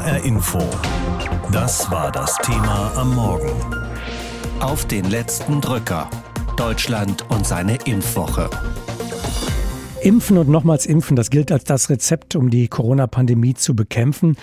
HR Info. Das war das Thema am Morgen. Auf den letzten Drücker. Deutschland und seine Impfwoche. Impfen und nochmals impfen, das gilt als das Rezept, um die Corona-Pandemie zu bekämpfen.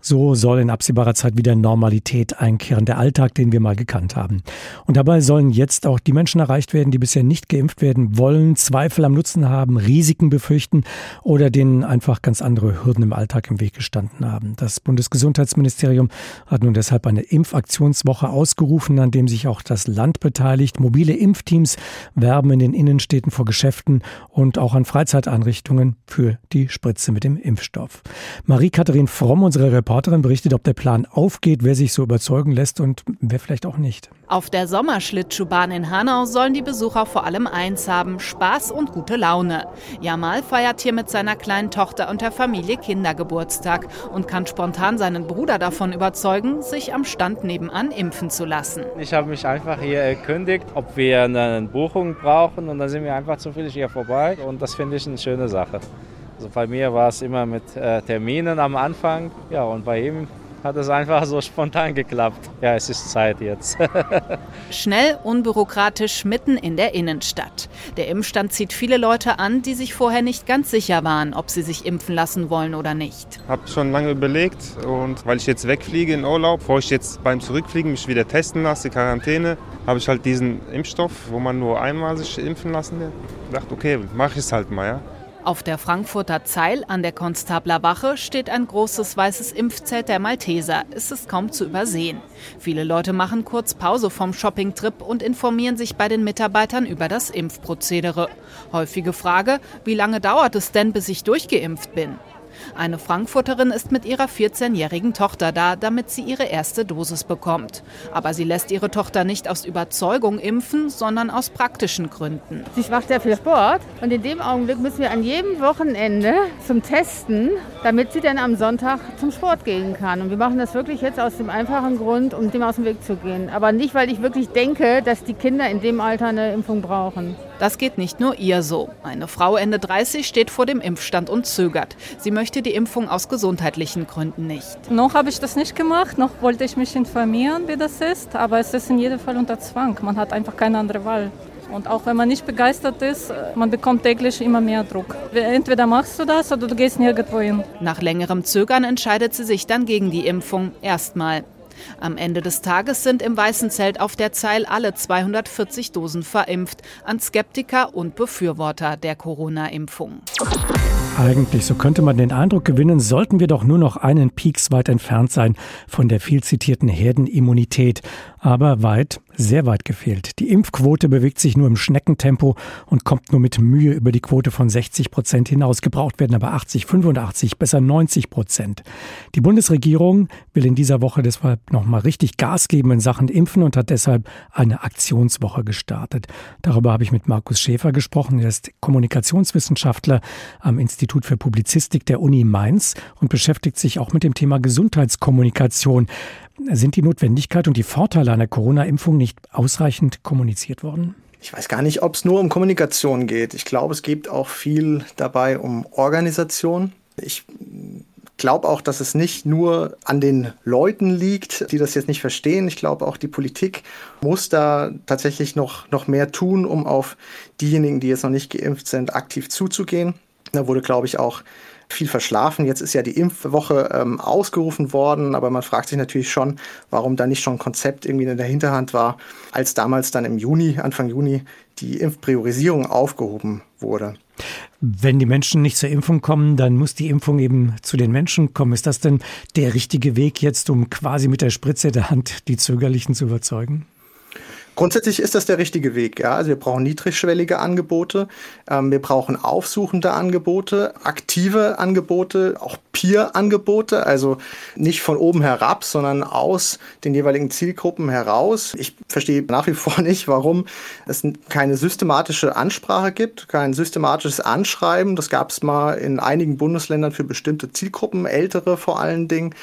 So soll in absehbarer Zeit wieder Normalität einkehren, der Alltag, den wir mal gekannt haben. Und dabei sollen jetzt auch die Menschen erreicht werden, die bisher nicht geimpft werden wollen, Zweifel am Nutzen haben, Risiken befürchten oder denen einfach ganz andere Hürden im Alltag im Weg gestanden haben. Das Bundesgesundheitsministerium hat nun deshalb eine Impfaktionswoche ausgerufen, an dem sich auch das Land beteiligt. Mobile Impfteams werben in den Innenstädten vor Geschäften und auch an Freizeiteinrichtungen für die Spritze mit dem Impfstoff. Marie-Katharin Fromm, unsere Reporterin, berichtet, ob der Plan aufgeht, wer sich so überzeugen lässt und wer vielleicht auch nicht. Auf der Sommerschlittschuhbahn in Hanau sollen die Besucher vor allem eins haben: Spaß und gute Laune. Jamal feiert hier mit seiner kleinen Tochter und der Familie Kindergeburtstag und kann spontan seinen Bruder davon überzeugen, sich am Stand nebenan impfen zu lassen. Ich habe mich einfach hier erkundigt, ob wir eine Buchung brauchen und dann sind wir einfach zufällig hier vorbei und das finde ich eine schöne Sache. Also bei mir war es immer mit äh, Terminen am Anfang. Ja, und bei ihm hat es einfach so spontan geklappt. Ja, es ist Zeit jetzt. Schnell, unbürokratisch, mitten in der Innenstadt. Der Impfstand zieht viele Leute an, die sich vorher nicht ganz sicher waren, ob sie sich impfen lassen wollen oder nicht. Ich habe schon lange überlegt und weil ich jetzt wegfliege in Urlaub, bevor ich jetzt beim Zurückfliegen mich wieder testen lasse, Quarantäne, habe ich halt diesen Impfstoff, wo man nur einmal sich impfen lassen will. Ich dachte, okay, mache ich es halt mal, ja. Auf der Frankfurter Zeil an der Konstabler Wache steht ein großes weißes Impfzelt der Malteser. Es ist kaum zu übersehen. Viele Leute machen kurz Pause vom Shoppingtrip und informieren sich bei den Mitarbeitern über das Impfprozedere. Häufige Frage, wie lange dauert es denn, bis ich durchgeimpft bin? Eine Frankfurterin ist mit ihrer 14-jährigen Tochter da, damit sie ihre erste Dosis bekommt. Aber sie lässt ihre Tochter nicht aus Überzeugung impfen, sondern aus praktischen Gründen. Sie macht sehr viel Sport und in dem Augenblick müssen wir an jedem Wochenende zum Testen, damit sie dann am Sonntag zum Sport gehen kann. Und wir machen das wirklich jetzt aus dem einfachen Grund, um dem aus dem Weg zu gehen. Aber nicht, weil ich wirklich denke, dass die Kinder in dem Alter eine Impfung brauchen. Das geht nicht nur ihr so. Eine Frau Ende 30 steht vor dem Impfstand und zögert. Sie möchte die Impfung aus gesundheitlichen Gründen nicht. Noch habe ich das nicht gemacht, noch wollte ich mich informieren, wie das ist, aber es ist in jedem Fall unter Zwang. Man hat einfach keine andere Wahl. Und auch wenn man nicht begeistert ist, man bekommt täglich immer mehr Druck. Entweder machst du das oder du gehst nirgendwo hin. Nach längerem Zögern entscheidet sie sich dann gegen die Impfung. Erstmal. Am Ende des Tages sind im Weißen Zelt auf der Zeil alle 240 Dosen verimpft an Skeptiker und Befürworter der Corona-Impfung. Eigentlich, so könnte man den Eindruck gewinnen, sollten wir doch nur noch einen Pieks weit entfernt sein von der viel zitierten Herdenimmunität. Aber weit sehr weit gefehlt. Die Impfquote bewegt sich nur im Schneckentempo und kommt nur mit Mühe über die Quote von 60 Prozent hinaus. Gebraucht werden aber 80, 85, besser 90 Prozent. Die Bundesregierung will in dieser Woche deshalb nochmal richtig Gas geben in Sachen Impfen und hat deshalb eine Aktionswoche gestartet. Darüber habe ich mit Markus Schäfer gesprochen. Er ist Kommunikationswissenschaftler am Institut für Publizistik der Uni Mainz und beschäftigt sich auch mit dem Thema Gesundheitskommunikation. Sind die Notwendigkeit und die Vorteile einer Corona-Impfung nicht ausreichend kommuniziert worden? Ich weiß gar nicht, ob es nur um Kommunikation geht. Ich glaube, es geht auch viel dabei um Organisation. Ich glaube auch, dass es nicht nur an den Leuten liegt, die das jetzt nicht verstehen. Ich glaube auch, die Politik muss da tatsächlich noch, noch mehr tun, um auf diejenigen, die jetzt noch nicht geimpft sind, aktiv zuzugehen. Da wurde, glaube ich, auch viel verschlafen. Jetzt ist ja die Impfwoche ähm, ausgerufen worden, aber man fragt sich natürlich schon, warum da nicht schon ein Konzept irgendwie in der Hinterhand war, als damals dann im Juni, Anfang Juni, die Impfpriorisierung aufgehoben wurde. Wenn die Menschen nicht zur Impfung kommen, dann muss die Impfung eben zu den Menschen kommen. Ist das denn der richtige Weg jetzt, um quasi mit der Spritze der Hand die Zögerlichen zu überzeugen? Grundsätzlich ist das der richtige Weg. Ja? Also wir brauchen niedrigschwellige Angebote, ähm, wir brauchen aufsuchende Angebote, aktive Angebote, auch Peer-Angebote, also nicht von oben herab, sondern aus den jeweiligen Zielgruppen heraus. Ich verstehe nach wie vor nicht, warum es keine systematische Ansprache gibt, kein systematisches Anschreiben. Das gab es mal in einigen Bundesländern für bestimmte Zielgruppen, ältere vor allen Dingen.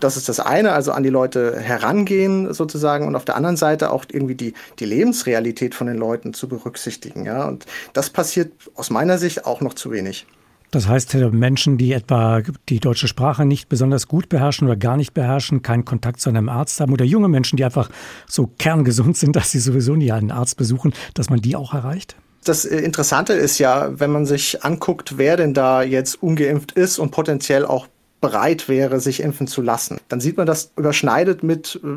Das ist das eine, also an die Leute herangehen sozusagen und auf der anderen Seite auch irgendwie die die, Lebensrealität von den Leuten zu berücksichtigen. Ja? Und das passiert aus meiner Sicht auch noch zu wenig. Das heißt, Menschen, die etwa die deutsche Sprache nicht besonders gut beherrschen oder gar nicht beherrschen, keinen Kontakt zu einem Arzt haben oder junge Menschen, die einfach so kerngesund sind, dass sie sowieso nie einen Arzt besuchen, dass man die auch erreicht? Das äh, Interessante ist ja, wenn man sich anguckt, wer denn da jetzt ungeimpft ist und potenziell auch bereit wäre, sich impfen zu lassen. Dann sieht man, das überschneidet mit äh,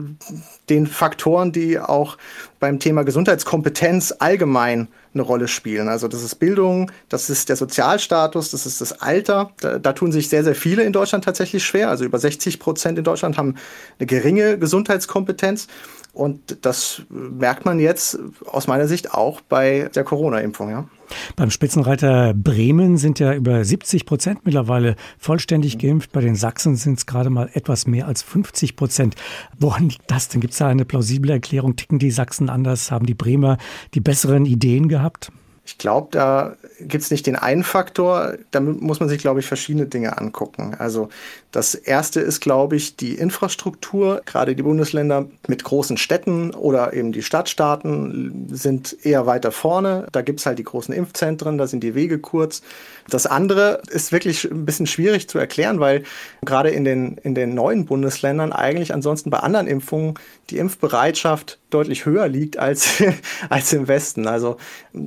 den Faktoren, die auch beim Thema Gesundheitskompetenz allgemein eine Rolle spielen. Also das ist Bildung, das ist der Sozialstatus, das ist das Alter. Da, da, tun sich sehr, sehr viele in Deutschland tatsächlich schwer. Also über 60 Prozent in Deutschland haben eine geringe Gesundheitskompetenz. Und das merkt man jetzt aus meiner Sicht auch bei der Corona-Impfung. Ja. Beim Spitzenreiter Bremen sind ja über 70 Prozent mittlerweile vollständig geimpft. Bei den Sachsen sind es gerade mal etwas mehr als 50 Prozent. Woran liegt das denn? Gibt es da eine plausible Erklärung? Ticken die Sachsen anders? Haben die Bremer die besseren Ideen gehabt? Ich glaube, da gibt es nicht den einen Faktor. Da muss man sich, glaube ich, verschiedene Dinge angucken. Also das erste ist, glaube ich, die Infrastruktur. Gerade die Bundesländer mit großen Städten oder eben die Stadtstaaten sind eher weiter vorne. Da gibt es halt die großen Impfzentren, da sind die Wege kurz. Das andere ist wirklich ein bisschen schwierig zu erklären, weil gerade in den, in den neuen Bundesländern eigentlich ansonsten bei anderen Impfungen die Impfbereitschaft deutlich höher liegt als, als im Westen. Also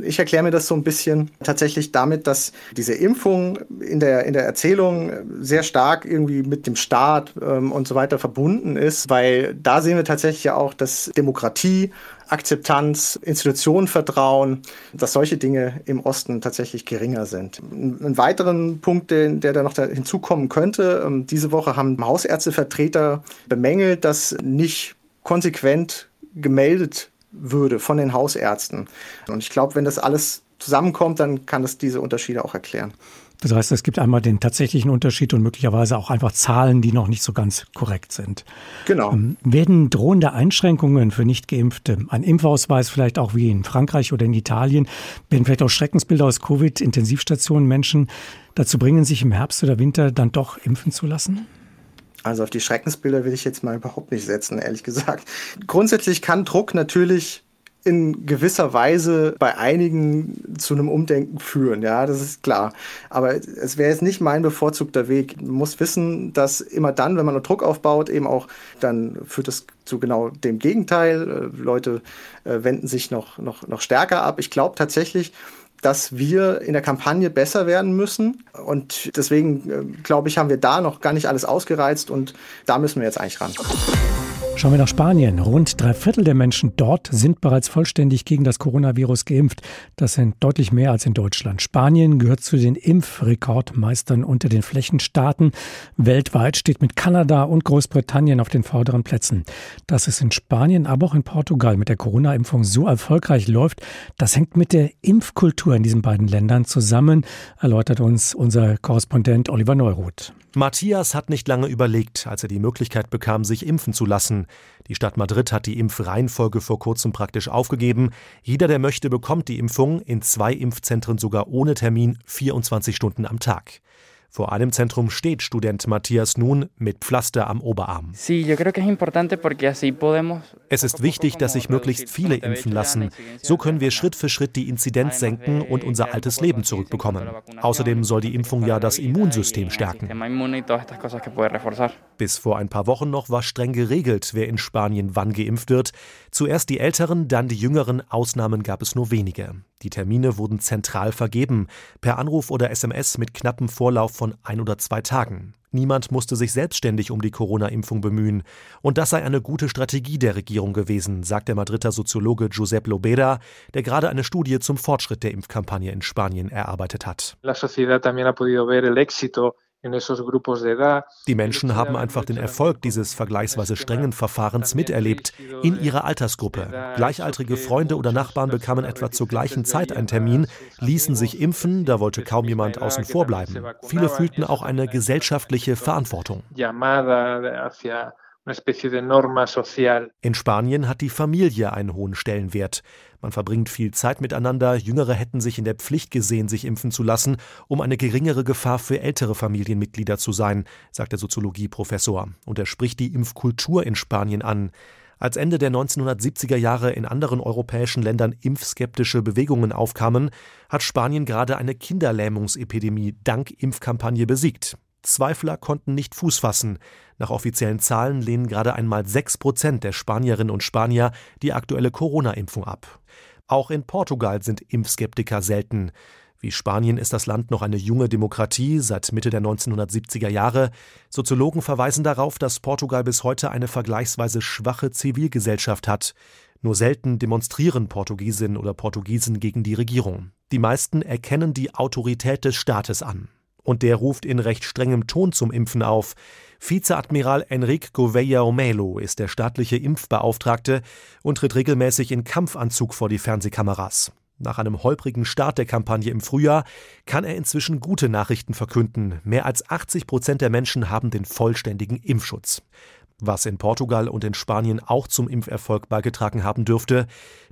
ich erkläre mir das so ein bisschen tatsächlich damit, dass diese Impfung in der, in der Erzählung sehr stark irgendwie mit dem Staat ähm, und so weiter verbunden ist, weil da sehen wir tatsächlich ja auch, dass Demokratie Akzeptanz, Institutionenvertrauen, dass solche Dinge im Osten tatsächlich geringer sind. Ein weiteren Punkt, der, der da noch hinzukommen könnte, ähm, diese Woche haben Hausärztevertreter bemängelt, dass nicht konsequent gemeldet würde von den Hausärzten. Und ich glaube, wenn das alles zusammenkommt, dann kann das diese Unterschiede auch erklären. Das heißt, es gibt einmal den tatsächlichen Unterschied und möglicherweise auch einfach Zahlen, die noch nicht so ganz korrekt sind. Genau. Ähm, werden drohende Einschränkungen für Nichtgeimpfte, ein Impfausweis vielleicht auch wie in Frankreich oder in Italien, werden vielleicht auch Schreckensbilder aus Covid-Intensivstationen Menschen dazu bringen, sich im Herbst oder Winter dann doch impfen zu lassen? Also auf die Schreckensbilder will ich jetzt mal überhaupt nicht setzen, ehrlich gesagt. Grundsätzlich kann Druck natürlich in gewisser Weise bei einigen zu einem Umdenken führen, ja, das ist klar. Aber es wäre jetzt nicht mein bevorzugter Weg. Man muss wissen, dass immer dann, wenn man Druck aufbaut, eben auch, dann führt es zu genau dem Gegenteil. Äh, Leute äh, wenden sich noch, noch, noch stärker ab. Ich glaube tatsächlich, dass wir in der Kampagne besser werden müssen. Und deswegen, äh, glaube ich, haben wir da noch gar nicht alles ausgereizt und da müssen wir jetzt eigentlich ran. Schauen wir nach Spanien. Rund drei Viertel der Menschen dort sind bereits vollständig gegen das Coronavirus geimpft. Das sind deutlich mehr als in Deutschland. Spanien gehört zu den Impfrekordmeistern unter den Flächenstaaten. Weltweit steht mit Kanada und Großbritannien auf den vorderen Plätzen. Dass es in Spanien, aber auch in Portugal mit der Corona-Impfung so erfolgreich läuft, das hängt mit der Impfkultur in diesen beiden Ländern zusammen, erläutert uns unser Korrespondent Oliver Neuroth. Matthias hat nicht lange überlegt, als er die Möglichkeit bekam, sich impfen zu lassen. Die Stadt Madrid hat die Impfreihenfolge vor kurzem praktisch aufgegeben. Jeder, der möchte, bekommt die Impfung in zwei Impfzentren sogar ohne Termin 24 Stunden am Tag. Vor einem Zentrum steht Student Matthias nun mit Pflaster am Oberarm. Es ist wichtig, dass sich möglichst viele impfen lassen. So können wir Schritt für Schritt die Inzidenz senken und unser altes Leben zurückbekommen. Außerdem soll die Impfung ja das Immunsystem stärken. Bis vor ein paar Wochen noch war streng geregelt, wer in Spanien wann geimpft wird. Zuerst die Älteren, dann die Jüngeren. Ausnahmen gab es nur wenige. Die Termine wurden zentral vergeben, per Anruf oder SMS mit knappem Vorlauf von ein oder zwei Tagen. Niemand musste sich selbstständig um die Corona-Impfung bemühen. Und das sei eine gute Strategie der Regierung gewesen, sagt der Madrider Soziologe Giuseppe Lobera, der gerade eine Studie zum Fortschritt der Impfkampagne in Spanien erarbeitet hat. La sociedad también ha podido ver el éxito die Menschen haben einfach den Erfolg dieses vergleichsweise strengen Verfahrens miterlebt, in ihrer Altersgruppe. Gleichaltrige Freunde oder Nachbarn bekamen etwa zur gleichen Zeit einen Termin, ließen sich impfen, da wollte kaum jemand außen vor bleiben. Viele fühlten auch eine gesellschaftliche Verantwortung. In Spanien hat die Familie einen hohen Stellenwert. Man verbringt viel Zeit miteinander, Jüngere hätten sich in der Pflicht gesehen, sich impfen zu lassen, um eine geringere Gefahr für ältere Familienmitglieder zu sein, sagt der Soziologieprofessor. Und er spricht die Impfkultur in Spanien an. Als Ende der 1970er Jahre in anderen europäischen Ländern impfskeptische Bewegungen aufkamen, hat Spanien gerade eine Kinderlähmungsepidemie dank Impfkampagne besiegt. Zweifler konnten nicht Fuß fassen. Nach offiziellen Zahlen lehnen gerade einmal sechs Prozent der Spanierinnen und Spanier die aktuelle Corona-Impfung ab. Auch in Portugal sind Impfskeptiker selten. Wie Spanien ist das Land noch eine junge Demokratie seit Mitte der 1970er Jahre. Soziologen verweisen darauf, dass Portugal bis heute eine vergleichsweise schwache Zivilgesellschaft hat. Nur selten demonstrieren Portugiesinnen oder Portugiesen gegen die Regierung. Die meisten erkennen die Autorität des Staates an. Und der ruft in recht strengem Ton zum Impfen auf. Vizeadmiral Enrique Gouveia Melo ist der staatliche Impfbeauftragte und tritt regelmäßig in Kampfanzug vor die Fernsehkameras. Nach einem holprigen Start der Kampagne im Frühjahr kann er inzwischen gute Nachrichten verkünden. Mehr als 80 Prozent der Menschen haben den vollständigen Impfschutz. Was in Portugal und in Spanien auch zum Impferfolg beigetragen haben dürfte,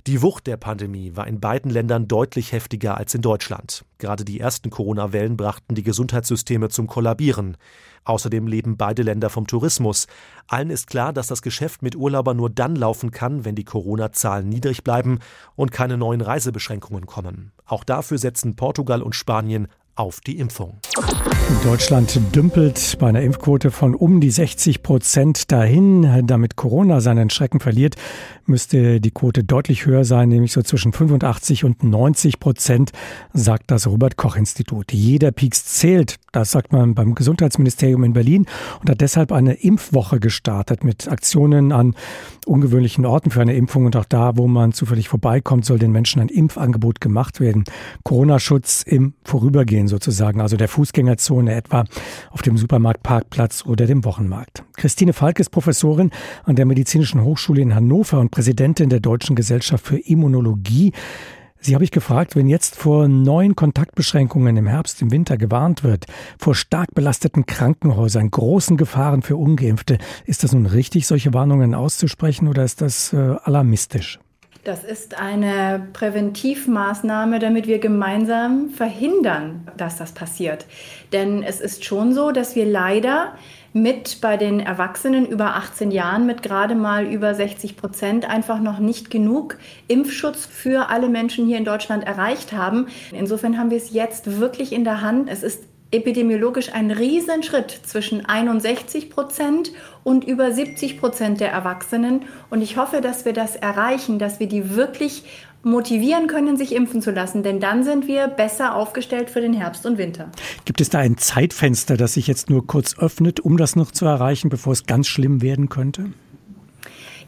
die Wucht der Pandemie war in beiden Ländern deutlich heftiger als in Deutschland. Gerade die ersten Corona-Wellen brachten die Gesundheitssysteme zum Kollabieren. Außerdem leben beide Länder vom Tourismus. Allen ist klar, dass das Geschäft mit Urlaubern nur dann laufen kann, wenn die Corona-Zahlen niedrig bleiben und keine neuen Reisebeschränkungen kommen. Auch dafür setzen Portugal und Spanien auf die Impfung. Deutschland dümpelt bei einer Impfquote von um die 60 Prozent dahin. Damit Corona seinen Schrecken verliert, müsste die Quote deutlich höher sein, nämlich so zwischen 85 und 90 Prozent, sagt das Robert Koch Institut. Jeder Pieks zählt, das sagt man beim Gesundheitsministerium in Berlin und hat deshalb eine Impfwoche gestartet mit Aktionen an ungewöhnlichen Orten für eine Impfung und auch da, wo man zufällig vorbeikommt, soll den Menschen ein Impfangebot gemacht werden. Corona-Schutz im Vorübergehen sozusagen, also der Fußgängerzone etwa auf dem Supermarktparkplatz oder dem Wochenmarkt. Christine Falk ist Professorin an der Medizinischen Hochschule in Hannover und Präsidentin der Deutschen Gesellschaft für Immunologie. Sie habe ich gefragt, wenn jetzt vor neuen Kontaktbeschränkungen im Herbst, im Winter gewarnt wird, vor stark belasteten Krankenhäusern, großen Gefahren für Ungeimpfte, ist das nun richtig, solche Warnungen auszusprechen oder ist das äh, alarmistisch? Das ist eine Präventivmaßnahme, damit wir gemeinsam verhindern, dass das passiert. Denn es ist schon so, dass wir leider mit bei den Erwachsenen über 18 Jahren mit gerade mal über 60 Prozent einfach noch nicht genug Impfschutz für alle Menschen hier in Deutschland erreicht haben. Insofern haben wir es jetzt wirklich in der Hand. Es ist epidemiologisch ein Riesenschritt zwischen 61 Prozent und über 70 Prozent der Erwachsenen. Und ich hoffe, dass wir das erreichen, dass wir die wirklich motivieren können, sich impfen zu lassen, denn dann sind wir besser aufgestellt für den Herbst und Winter. Gibt es da ein Zeitfenster, das sich jetzt nur kurz öffnet, um das noch zu erreichen, bevor es ganz schlimm werden könnte?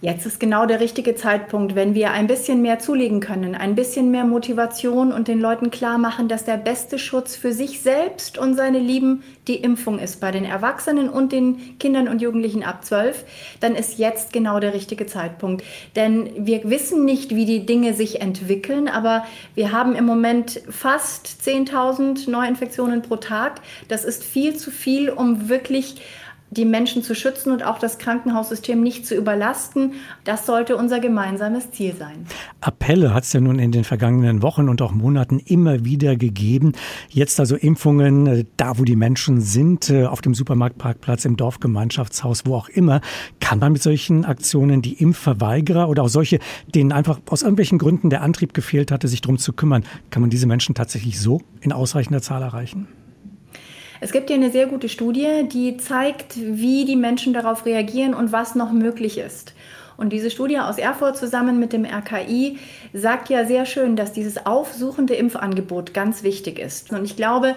Jetzt ist genau der richtige Zeitpunkt, wenn wir ein bisschen mehr zulegen können, ein bisschen mehr Motivation und den Leuten klar machen, dass der beste Schutz für sich selbst und seine Lieben die Impfung ist bei den Erwachsenen und den Kindern und Jugendlichen ab 12, dann ist jetzt genau der richtige Zeitpunkt. Denn wir wissen nicht, wie die Dinge sich entwickeln, aber wir haben im Moment fast 10.000 Neuinfektionen pro Tag. Das ist viel zu viel, um wirklich die Menschen zu schützen und auch das Krankenhaussystem nicht zu überlasten. Das sollte unser gemeinsames Ziel sein. Appelle hat es ja nun in den vergangenen Wochen und auch Monaten immer wieder gegeben. Jetzt also Impfungen, äh, da wo die Menschen sind, äh, auf dem Supermarktparkplatz, im Dorfgemeinschaftshaus, wo auch immer. Kann man mit solchen Aktionen die Impfverweigerer oder auch solche, denen einfach aus irgendwelchen Gründen der Antrieb gefehlt hatte, sich darum zu kümmern, kann man diese Menschen tatsächlich so in ausreichender Zahl erreichen? Es gibt hier eine sehr gute Studie, die zeigt, wie die Menschen darauf reagieren und was noch möglich ist. Und diese Studie aus Erfurt zusammen mit dem RKI sagt ja sehr schön, dass dieses aufsuchende Impfangebot ganz wichtig ist. Und ich glaube,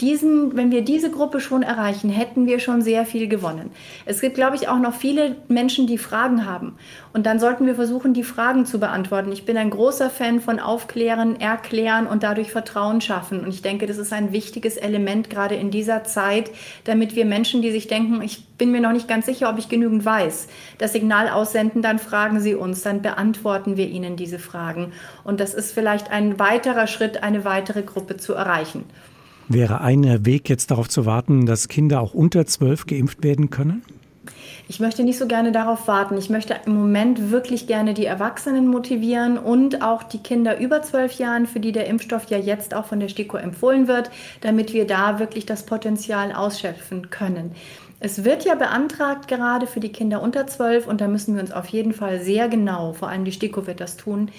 diesen, wenn wir diese Gruppe schon erreichen, hätten wir schon sehr viel gewonnen. Es gibt, glaube ich, auch noch viele Menschen, die Fragen haben. Und dann sollten wir versuchen, die Fragen zu beantworten. Ich bin ein großer Fan von Aufklären, Erklären und dadurch Vertrauen schaffen. Und ich denke, das ist ein wichtiges Element gerade in dieser Zeit, damit wir Menschen, die sich denken, ich bin mir noch nicht ganz sicher, ob ich genügend weiß, das Signal aussenden, dann fragen sie uns, dann beantworten wir ihnen diese Fragen. Und das ist vielleicht ein weiterer Schritt, eine weitere Gruppe zu erreichen. Wäre ein Weg jetzt darauf zu warten, dass Kinder auch unter zwölf geimpft werden können? Ich möchte nicht so gerne darauf warten. Ich möchte im Moment wirklich gerne die Erwachsenen motivieren und auch die Kinder über zwölf Jahren, für die der Impfstoff ja jetzt auch von der STIKO empfohlen wird, damit wir da wirklich das Potenzial ausschöpfen können. Es wird ja beantragt gerade für die Kinder unter 12 und da müssen wir uns auf jeden Fall sehr genau, vor allem die STIKO wird das tun,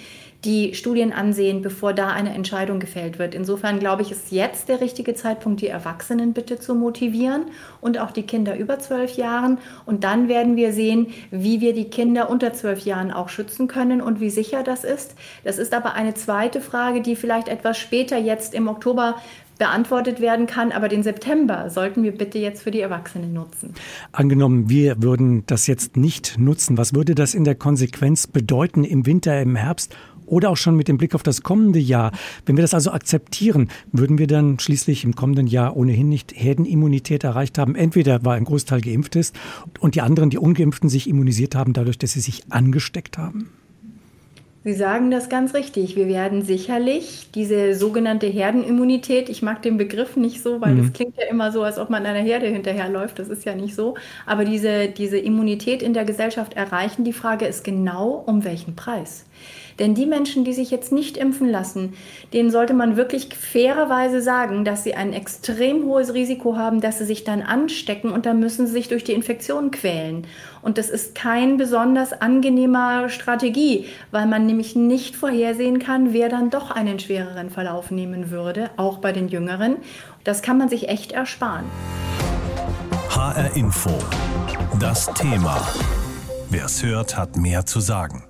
die Studien ansehen, bevor da eine Entscheidung gefällt wird. Insofern glaube ich, ist jetzt der richtige Zeitpunkt, die Erwachsenen bitte zu motivieren und auch die Kinder über zwölf Jahren. Und dann werden wir sehen, wie wir die Kinder unter zwölf Jahren auch schützen können und wie sicher das ist. Das ist aber eine zweite Frage, die vielleicht etwas später jetzt im Oktober beantwortet werden kann. Aber den September sollten wir bitte jetzt für die Erwachsenen nutzen. Angenommen, wir würden das jetzt nicht nutzen, was würde das in der Konsequenz bedeuten im Winter, im Herbst oder auch schon mit dem Blick auf das kommende Jahr. Wenn wir das also akzeptieren, würden wir dann schließlich im kommenden Jahr ohnehin nicht Herdenimmunität erreicht haben. Entweder weil ein Großteil geimpft ist und die anderen, die ungeimpften, sich immunisiert haben, dadurch, dass sie sich angesteckt haben. Sie sagen das ganz richtig. Wir werden sicherlich diese sogenannte Herdenimmunität, ich mag den Begriff nicht so, weil mhm. das klingt ja immer so, als ob man einer Herde hinterherläuft. Das ist ja nicht so. Aber diese, diese Immunität in der Gesellschaft erreichen. Die Frage ist genau, um welchen Preis. Denn die Menschen, die sich jetzt nicht impfen lassen, denen sollte man wirklich fairerweise sagen, dass sie ein extrem hohes Risiko haben, dass sie sich dann anstecken und dann müssen sie sich durch die Infektion quälen. Und das ist kein besonders angenehmer Strategie, weil man nämlich nicht vorhersehen kann, wer dann doch einen schwereren Verlauf nehmen würde, auch bei den Jüngeren. Das kann man sich echt ersparen. HR Info. Das Thema. Wer es hört, hat mehr zu sagen.